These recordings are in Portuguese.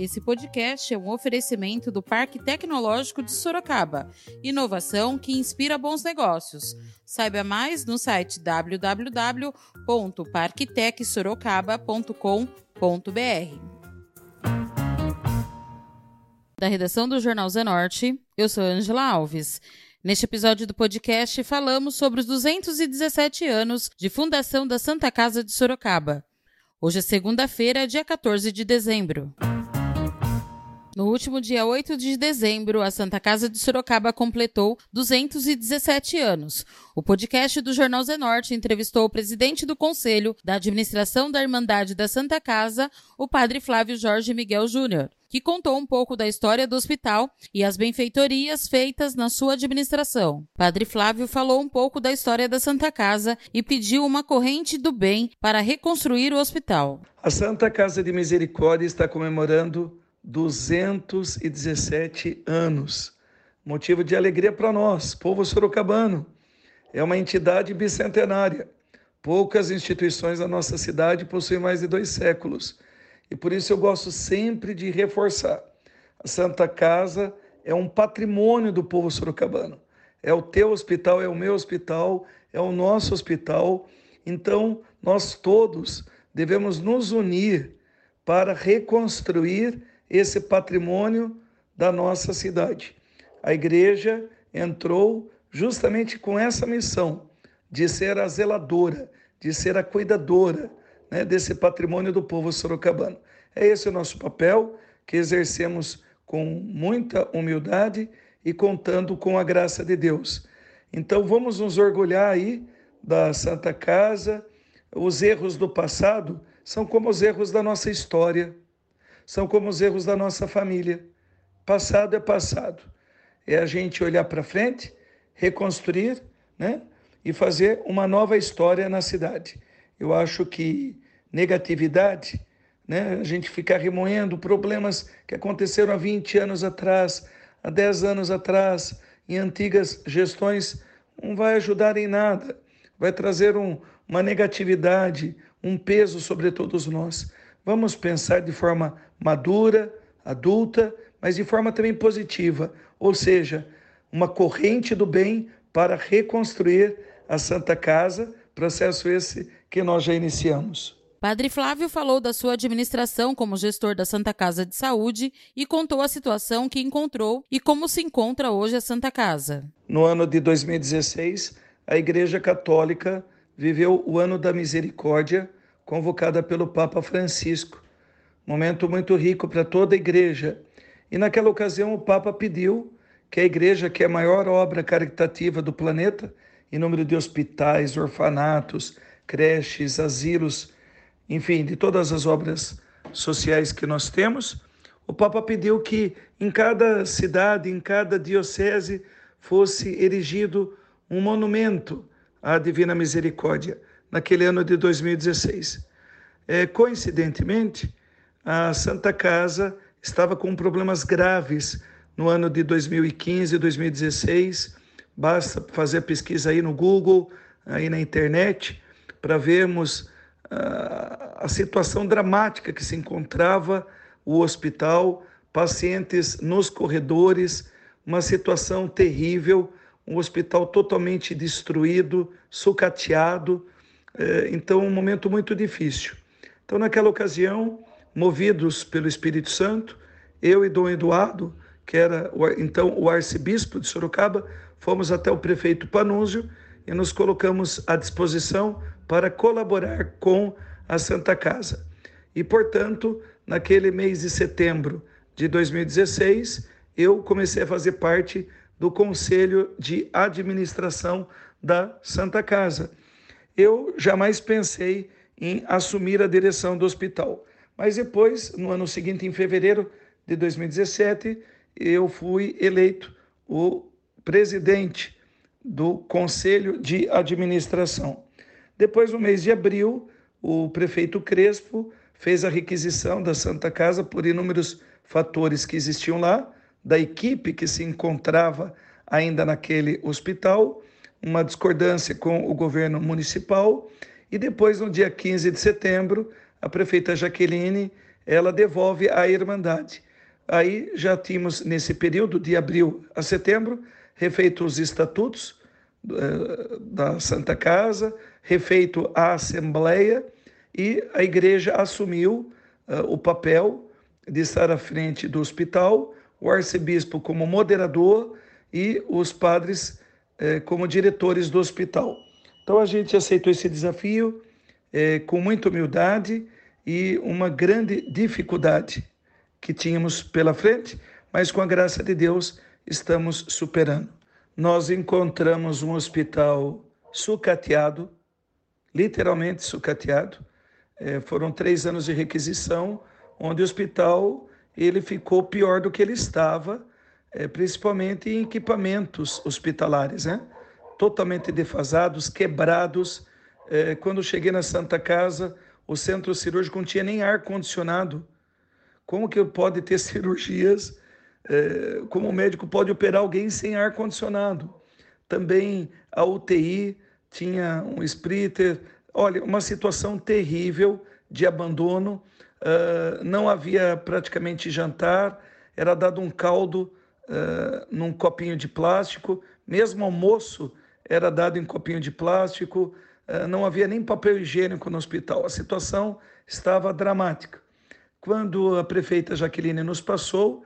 Esse podcast é um oferecimento do Parque Tecnológico de Sorocaba. Inovação que inspira bons negócios. Saiba mais no site www.parktecsorocaba.com.br. Da redação do Jornal Zenorte, eu sou Angela Alves. Neste episódio do podcast, falamos sobre os 217 anos de fundação da Santa Casa de Sorocaba. Hoje é segunda-feira, dia 14 de dezembro. No último dia 8 de dezembro, a Santa Casa de Sorocaba completou 217 anos. O podcast do Jornal Zenorte entrevistou o presidente do Conselho da Administração da Irmandade da Santa Casa, o padre Flávio Jorge Miguel Júnior que contou um pouco da história do hospital e as benfeitorias feitas na sua administração. Padre Flávio falou um pouco da história da Santa Casa e pediu uma corrente do bem para reconstruir o hospital. A Santa Casa de Misericórdia está comemorando 217 anos. Motivo de alegria para nós, povo sorocabano. É uma entidade bicentenária. Poucas instituições da nossa cidade possuem mais de dois séculos. E por isso eu gosto sempre de reforçar. A Santa Casa é um patrimônio do povo sorocabano. É o teu hospital, é o meu hospital, é o nosso hospital. Então, nós todos devemos nos unir para reconstruir esse patrimônio da nossa cidade. A igreja entrou justamente com essa missão de ser a zeladora, de ser a cuidadora, né, desse patrimônio do povo sorocabano. É esse o nosso papel que exercemos com muita humildade e contando com a graça de Deus. Então vamos nos orgulhar aí da Santa Casa. Os erros do passado são como os erros da nossa história, são como os erros da nossa família. Passado é passado. É a gente olhar para frente, reconstruir, né? E fazer uma nova história na cidade. Eu acho que negatividade, né? a gente ficar remoendo problemas que aconteceram há 20 anos atrás, há 10 anos atrás, em antigas gestões, não vai ajudar em nada, vai trazer um, uma negatividade, um peso sobre todos nós. Vamos pensar de forma madura, adulta, mas de forma também positiva, ou seja, uma corrente do bem para reconstruir a Santa Casa, processo esse que nós já iniciamos. Padre Flávio falou da sua administração como gestor da Santa Casa de Saúde e contou a situação que encontrou e como se encontra hoje a Santa Casa. No ano de 2016, a Igreja Católica viveu o Ano da Misericórdia, convocada pelo Papa Francisco. Momento muito rico para toda a igreja. E naquela ocasião o Papa pediu que a igreja, que é a maior obra caritativa do planeta, em número de hospitais, orfanatos, creches, asilos, enfim, de todas as obras sociais que nós temos, o Papa pediu que em cada cidade, em cada diocese, fosse erigido um monumento à Divina Misericórdia, naquele ano de 2016. É, coincidentemente, a Santa Casa estava com problemas graves no ano de 2015 e 2016. Basta fazer a pesquisa aí no Google, aí na internet, para vermos a situação dramática que se encontrava o hospital, pacientes nos corredores, uma situação terrível, um hospital totalmente destruído, sucateado, então um momento muito difícil. Então naquela ocasião, movidos pelo Espírito Santo, eu e Dom Eduardo, que era então o arcebispo de Sorocaba, fomos até o prefeito Panúzio e nos colocamos à disposição para colaborar com a Santa Casa. E, portanto, naquele mês de setembro de 2016, eu comecei a fazer parte do Conselho de Administração da Santa Casa. Eu jamais pensei em assumir a direção do hospital, mas depois, no ano seguinte, em fevereiro de 2017, eu fui eleito o presidente do Conselho de Administração. Depois, no mês de abril, o prefeito Crespo fez a requisição da Santa Casa por inúmeros fatores que existiam lá, da equipe que se encontrava ainda naquele hospital, uma discordância com o governo municipal, e depois, no dia 15 de setembro, a prefeita Jaqueline ela devolve à Irmandade. Aí já tínhamos, nesse período de abril a setembro, refeito os estatutos uh, da Santa Casa, refeito a Assembleia e a igreja assumiu uh, o papel de estar à frente do hospital, o arcebispo como moderador e os padres como diretores do hospital. Então a gente aceitou esse desafio uh, com muita humildade e uma grande dificuldade que tínhamos pela frente, mas com a graça de Deus estamos superando. Nós encontramos um hospital sucateado, literalmente sucateado, é, foram três anos de requisição, onde o hospital ele ficou pior do que ele estava, é, principalmente em equipamentos hospitalares, né? totalmente defasados, quebrados. É, quando cheguei na Santa Casa, o centro cirúrgico não tinha nem ar condicionado. Como que pode ter cirurgias? É, como o médico pode operar alguém sem ar condicionado? Também a UTI tinha um splitter, Olha, uma situação terrível de abandono, uh, não havia praticamente jantar, era dado um caldo num copinho de plástico, mesmo almoço era dado em copinho de plástico, não havia nem papel higiênico no hospital. A situação estava dramática. Quando a prefeita Jaqueline nos passou,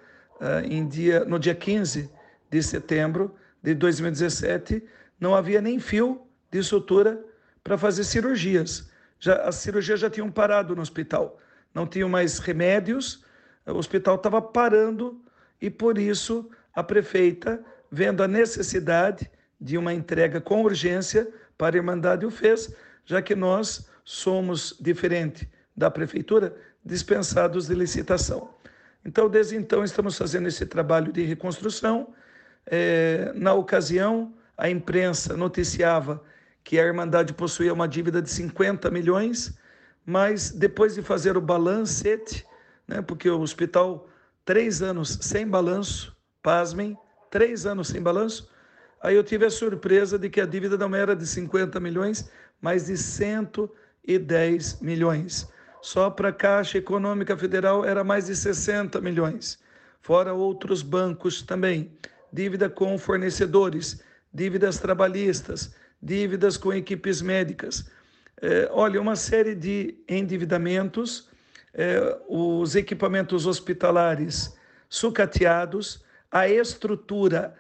dia, no dia 15 de setembro de 2017, não havia nem fio de sutura para fazer cirurgias. Já, as cirurgias já tinham parado no hospital, não tinham mais remédios, o hospital estava parando e por isso a prefeita, vendo a necessidade de uma entrega com urgência para a Irmandade, o fez, já que nós somos, diferente da prefeitura, dispensados de licitação. Então, desde então, estamos fazendo esse trabalho de reconstrução. É, na ocasião, a imprensa noticiava que a Irmandade possuía uma dívida de 50 milhões, mas depois de fazer o balancete, né, porque o hospital, três anos sem balanço, pasmem, três anos sem balanço, aí eu tive a surpresa de que a dívida não era de 50 milhões, mas de 110 milhões. Só para a Caixa Econômica Federal era mais de 60 milhões, fora outros bancos também, dívida com fornecedores, dívidas trabalhistas, dívidas com equipes médicas. É, olha, uma série de endividamentos, é, os equipamentos hospitalares sucateados, a estrutura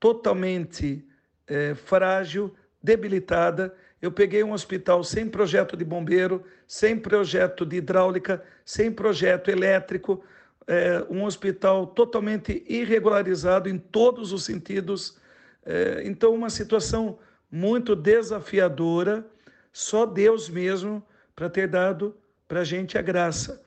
totalmente é, frágil, debilitada. Eu peguei um hospital sem projeto de bombeiro, sem projeto de hidráulica, sem projeto elétrico, é, um hospital totalmente irregularizado em todos os sentidos. Então, uma situação muito desafiadora, só Deus mesmo para ter dado para a gente a graça.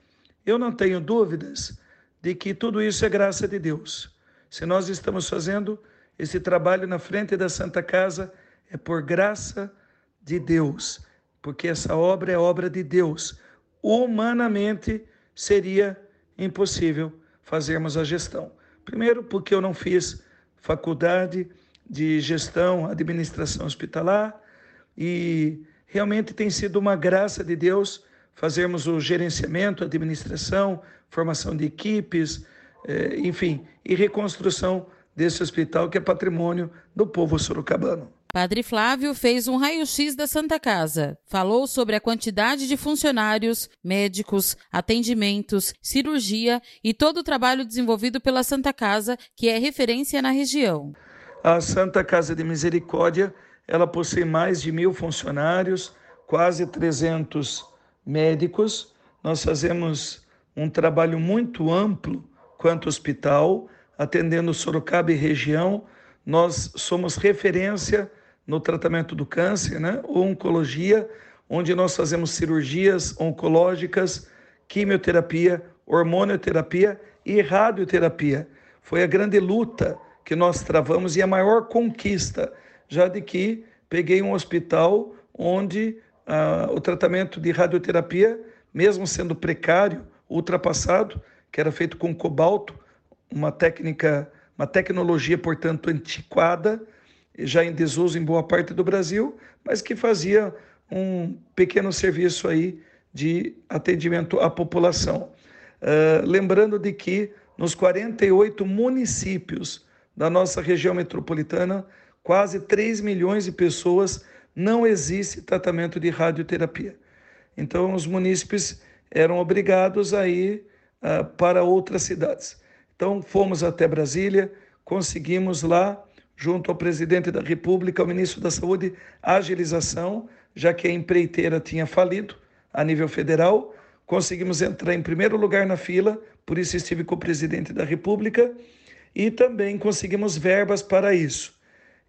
Eu não tenho dúvidas de que tudo isso é graça de Deus. Se nós estamos fazendo esse trabalho na frente da Santa Casa, é por graça de Deus, porque essa obra é obra de Deus. Humanamente seria impossível fazermos a gestão. Primeiro, porque eu não fiz faculdade, de gestão, administração hospitalar e realmente tem sido uma graça de Deus fazermos o gerenciamento, administração, formação de equipes, eh, enfim, e reconstrução desse hospital que é patrimônio do povo sorocabano. Padre Flávio fez um raio-x da Santa Casa. Falou sobre a quantidade de funcionários, médicos, atendimentos, cirurgia e todo o trabalho desenvolvido pela Santa Casa, que é referência na região. A Santa Casa de Misericórdia, ela possui mais de mil funcionários, quase 300 médicos. Nós fazemos um trabalho muito amplo quanto hospital, atendendo Sorocaba e região. Nós somos referência no tratamento do câncer, né? oncologia, onde nós fazemos cirurgias oncológicas, quimioterapia, hormonioterapia e radioterapia. Foi a grande luta que nós travamos e a maior conquista, já de que peguei um hospital onde o tratamento de radioterapia, mesmo sendo precário, ultrapassado, que era feito com cobalto, uma técnica, uma tecnologia, portanto, antiquada, já em desuso em boa parte do Brasil, mas que fazia um pequeno serviço aí de atendimento à população. Uh, lembrando de que nos 48 municípios da nossa região metropolitana, quase 3 milhões de pessoas não existe tratamento de radioterapia. Então, os munícipes eram obrigados a ir uh, para outras cidades. Então, fomos até Brasília, conseguimos lá, junto ao presidente da República, ao ministro da Saúde, agilização, já que a empreiteira tinha falido a nível federal. Conseguimos entrar em primeiro lugar na fila, por isso estive com o presidente da República, e também conseguimos verbas para isso.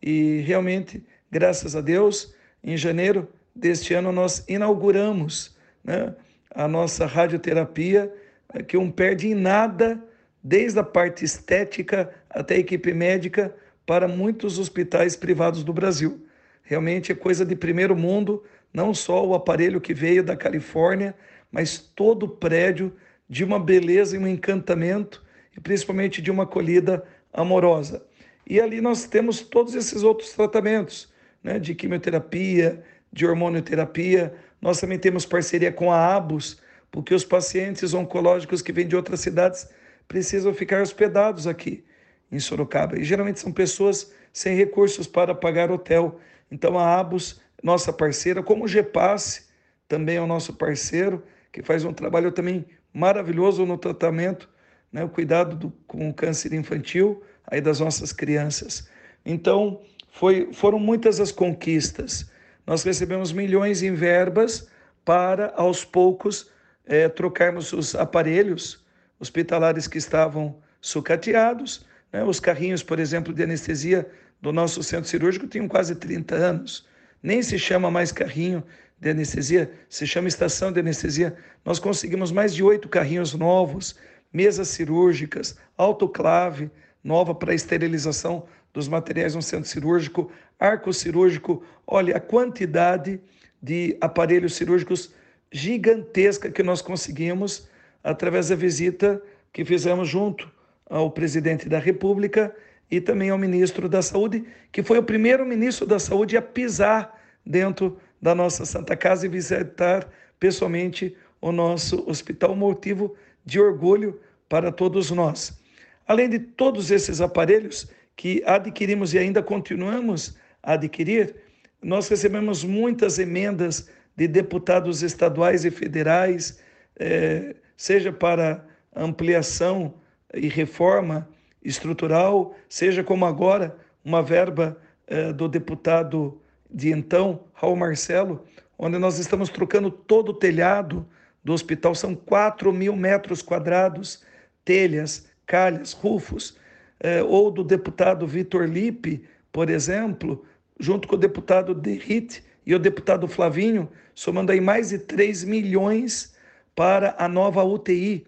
E realmente, graças a Deus, em janeiro deste ano nós inauguramos né, a nossa radioterapia, eh, que não perde em nada, desde a parte estética até a equipe médica, para muitos hospitais privados do Brasil. Realmente é coisa de primeiro mundo, não só o aparelho que veio da Califórnia, mas todo o prédio de uma beleza e um encantamento, e principalmente de uma acolhida amorosa. E ali nós temos todos esses outros tratamentos, né, de quimioterapia, de hormonioterapia. Nós também temos parceria com a ABUS, porque os pacientes oncológicos que vêm de outras cidades precisam ficar hospedados aqui em Sorocaba. E geralmente são pessoas sem recursos para pagar hotel. Então a ABUS, nossa parceira, como o GEPASSE, também é o nosso parceiro, que faz um trabalho também maravilhoso no tratamento, né, o cuidado do, com o câncer infantil aí das nossas crianças. Então, foi, foram muitas as conquistas. Nós recebemos milhões em verbas para, aos poucos, é, trocarmos os aparelhos hospitalares que estavam sucateados. Né? Os carrinhos, por exemplo, de anestesia do nosso centro cirúrgico tinham quase 30 anos. Nem se chama mais carrinho de anestesia, se chama estação de anestesia. Nós conseguimos mais de oito carrinhos novos, mesas cirúrgicas, autoclave nova para esterilização dos materiais no centro cirúrgico, arco cirúrgico. Olha a quantidade de aparelhos cirúrgicos gigantesca que nós conseguimos através da visita que fizemos junto ao presidente da República e também ao ministro da Saúde, que foi o primeiro ministro da Saúde a pisar dentro da nossa Santa Casa e visitar pessoalmente o nosso hospital, motivo de orgulho para todos nós. Além de todos esses aparelhos que adquirimos e ainda continuamos a adquirir, nós recebemos muitas emendas de deputados estaduais e federais, eh, seja para ampliação e reforma estrutural, seja como agora uma verba eh, do deputado de então, Raul Marcelo, onde nós estamos trocando todo o telhado do hospital, são 4 mil metros quadrados, telhas, calhas, rufos, eh, ou do deputado Vitor Lipe, por exemplo, junto com o deputado Derrit e o deputado Flavinho, somando aí mais de 3 milhões para a nova UTI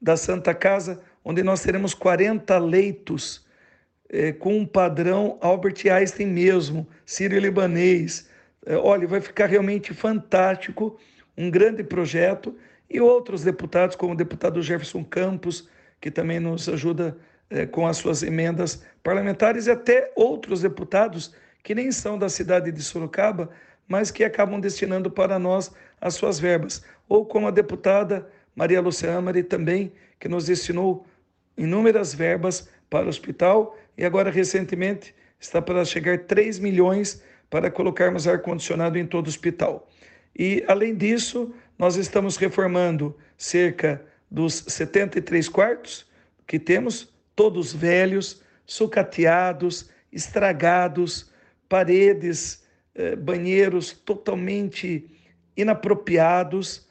da Santa Casa, onde nós teremos 40 leitos eh, com um padrão Albert Einstein mesmo, sírio-libanês. Eh, olha, vai ficar realmente fantástico, um grande projeto. E outros deputados, como o deputado Jefferson Campos, que também nos ajuda eh, com as suas emendas parlamentares, e até outros deputados que nem são da cidade de Sorocaba, mas que acabam destinando para nós as suas verbas. Ou como a deputada Maria Lúcia Amari também, que nos destinou inúmeras verbas para o hospital e agora recentemente está para chegar 3 milhões para colocarmos ar-condicionado em todo o hospital. E além disso, nós estamos reformando cerca dos 73 quartos que temos, todos velhos, sucateados, estragados, paredes, eh, banheiros totalmente inapropriados,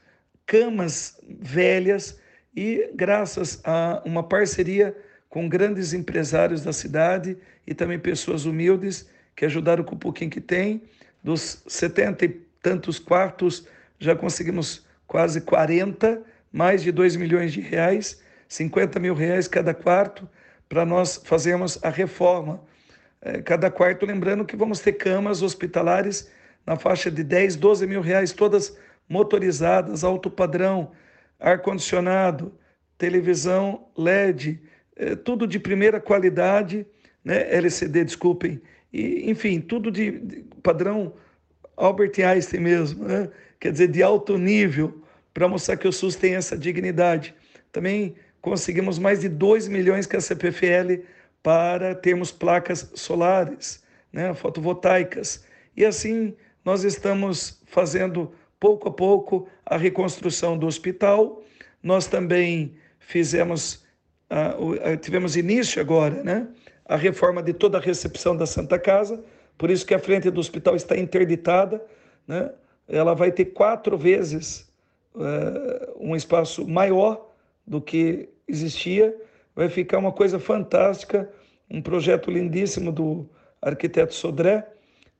camas velhas e graças a uma parceria com grandes empresários da cidade e também pessoas humildes que ajudaram com o pouquinho que tem, dos 70 e tantos quartos, já conseguimos quase 40, mais de 2 milhões de reais, 50 mil reais cada quarto, para nós fazermos a reforma. É, cada quarto, lembrando que vamos ter camas hospitalares na faixa de 10, 12 mil reais, todas motorizadas, alto padrão, ar-condicionado, televisão LED, é, tudo de primeira qualidade, né? LCD, desculpem, e, enfim, tudo de, de padrão Albert Einstein mesmo, né? quer dizer, de alto nível, para mostrar que o SUS tem essa dignidade. também conseguimos mais de 2 milhões com a CPFL para termos placas solares, né, fotovoltaicas. E assim nós estamos fazendo pouco a pouco a reconstrução do hospital. Nós também fizemos, uh, tivemos início agora, né, a reforma de toda a recepção da Santa Casa, por isso que a frente do hospital está interditada, né? Ela vai ter quatro vezes uh, um espaço maior do que existia. Vai ficar uma coisa fantástica, um projeto lindíssimo do arquiteto Sodré.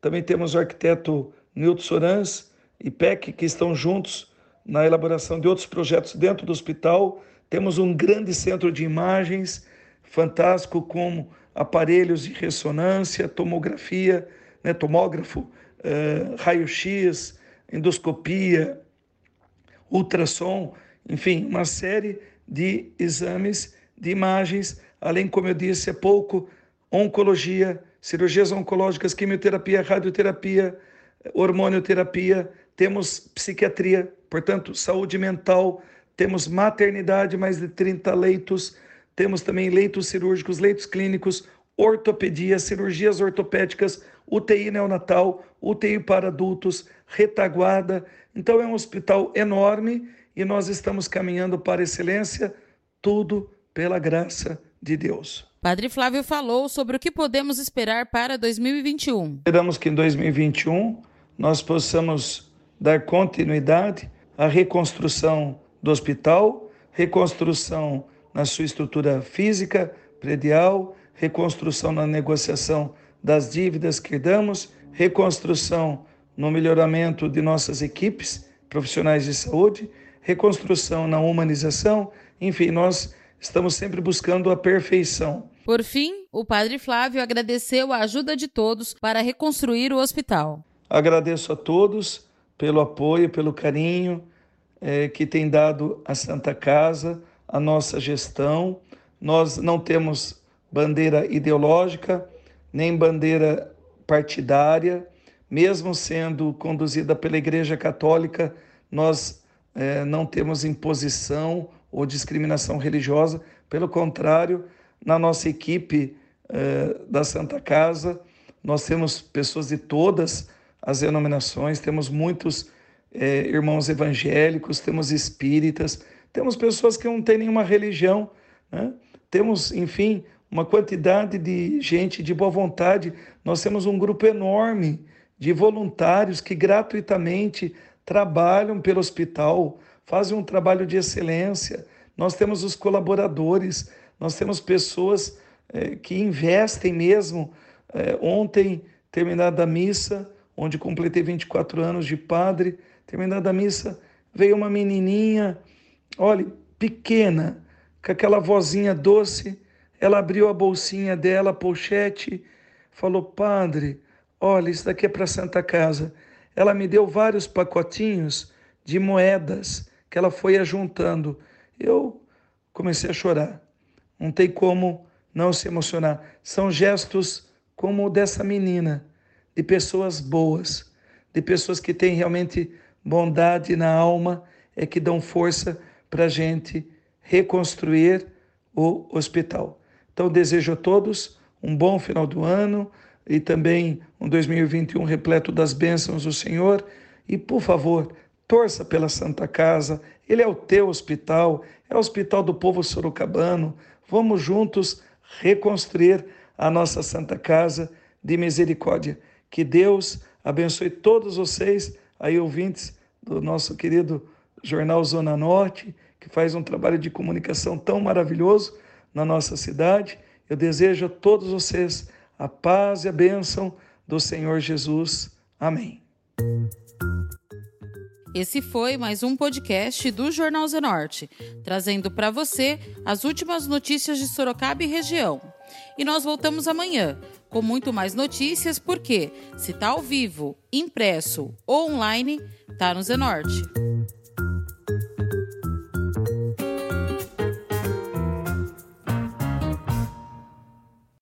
Também temos o arquiteto Nilton Sorans e PEC, que estão juntos na elaboração de outros projetos dentro do hospital. Temos um grande centro de imagens, fantástico, com aparelhos de ressonância, tomografia, né, tomógrafo, eh, raio-x, endoscopia, ultrassom, enfim, uma série de exames, de imagens, além, como eu disse há pouco, oncologia, cirurgias oncológicas, quimioterapia, radioterapia, hormonioterapia, temos psiquiatria, portanto, saúde mental, temos maternidade, mais de 30 leitos, temos também leitos cirúrgicos, leitos clínicos, ortopedia, cirurgias ortopédicas, UTI neonatal, UTI para adultos, retaguarda. Então é um hospital enorme e nós estamos caminhando para excelência, tudo pela graça de Deus. Padre Flávio falou sobre o que podemos esperar para 2021. Esperamos que em 2021 nós possamos dar continuidade à reconstrução do hospital, reconstrução na sua estrutura física, predial, reconstrução na negociação das dívidas que damos, reconstrução no melhoramento de nossas equipes profissionais de saúde, reconstrução na humanização, enfim, nós estamos sempre buscando a perfeição. Por fim, o Padre Flávio agradeceu a ajuda de todos para reconstruir o hospital. Agradeço a todos pelo apoio, pelo carinho é, que tem dado a Santa Casa, a nossa gestão. Nós não temos bandeira ideológica, nem bandeira partidária, mesmo sendo conduzida pela Igreja Católica, nós é, não temos imposição ou discriminação religiosa, pelo contrário, na nossa equipe é, da Santa Casa, nós temos pessoas de todas as denominações, temos muitos é, irmãos evangélicos, temos espíritas, temos pessoas que não têm nenhuma religião, né? temos, enfim, uma quantidade de gente de boa vontade. Nós temos um grupo enorme de voluntários que gratuitamente trabalham pelo hospital, fazem um trabalho de excelência. Nós temos os colaboradores, nós temos pessoas é, que investem mesmo. É, ontem, terminada a missa, onde completei 24 anos de padre, terminada a missa, veio uma menininha, olha, pequena, com aquela vozinha doce, ela abriu a bolsinha dela, a pochete, falou: Padre, olha, isso daqui é para Santa Casa. Ela me deu vários pacotinhos de moedas que ela foi ajuntando. Eu comecei a chorar. Não tem como não se emocionar. São gestos como o dessa menina, de pessoas boas, de pessoas que têm realmente bondade na alma, é que dão força para a gente reconstruir o hospital. Então, desejo a todos um bom final do ano e também um 2021 repleto das bênçãos do Senhor. E, por favor, torça pela Santa Casa, ele é o teu hospital, é o hospital do povo sorocabano. Vamos juntos reconstruir a nossa Santa Casa de misericórdia. Que Deus abençoe todos vocês, aí ouvintes do nosso querido Jornal Zona Norte, que faz um trabalho de comunicação tão maravilhoso na nossa cidade. Eu desejo a todos vocês a paz e a bênção do Senhor Jesus. Amém. Esse foi mais um podcast do Jornal Zenorte, trazendo para você as últimas notícias de Sorocaba e região. E nós voltamos amanhã com muito mais notícias, porque se tá ao vivo, impresso ou online, tá no Zenorte.